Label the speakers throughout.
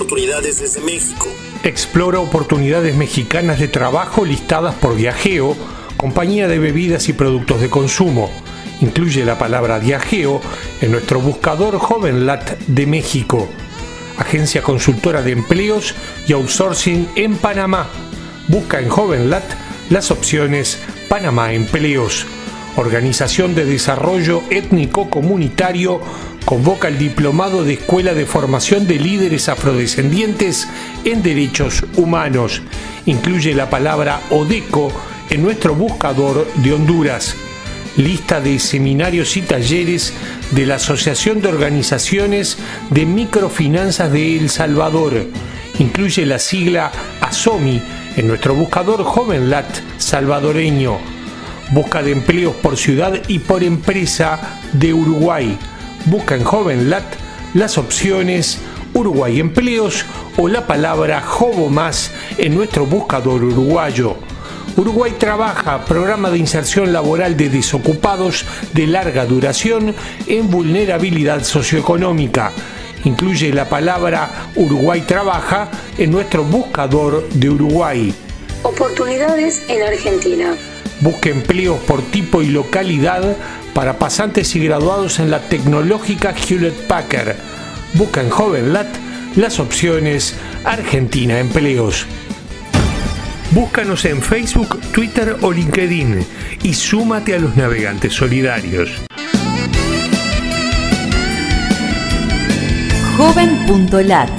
Speaker 1: Oportunidades desde México.
Speaker 2: Explora oportunidades mexicanas de trabajo listadas por Viajeo, compañía de bebidas y productos de consumo. Incluye la palabra Viajeo en nuestro buscador JovenLat de México agencia consultora de empleos y outsourcing en Panamá. Busca en JovenLat las opciones Panamá Empleos. Organización de Desarrollo Étnico Comunitario convoca el Diplomado de Escuela de Formación de Líderes Afrodescendientes en Derechos Humanos. Incluye la palabra ODECO en nuestro buscador de Honduras lista de seminarios y talleres de la Asociación de Organizaciones de Microfinanzas de El Salvador. Incluye la sigla ASOMI en nuestro buscador JovenLat salvadoreño. Busca de empleos por ciudad y por empresa de Uruguay. Busca en JovenLat las opciones Uruguay Empleos o la palabra Jovo Más en nuestro buscador uruguayo. Uruguay trabaja programa de inserción laboral de desocupados de larga duración en vulnerabilidad socioeconómica. Incluye la palabra Uruguay trabaja en nuestro buscador de Uruguay.
Speaker 3: Oportunidades en Argentina.
Speaker 2: Busca empleos por tipo y localidad para pasantes y graduados en la tecnológica Hewlett Packard. Busca en JovenLat las opciones Argentina Empleos. Búscanos en Facebook, Twitter o LinkedIn y súmate a los navegantes solidarios.
Speaker 4: Joven.lat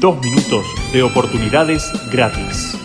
Speaker 5: Dos minutos de oportunidades gratis.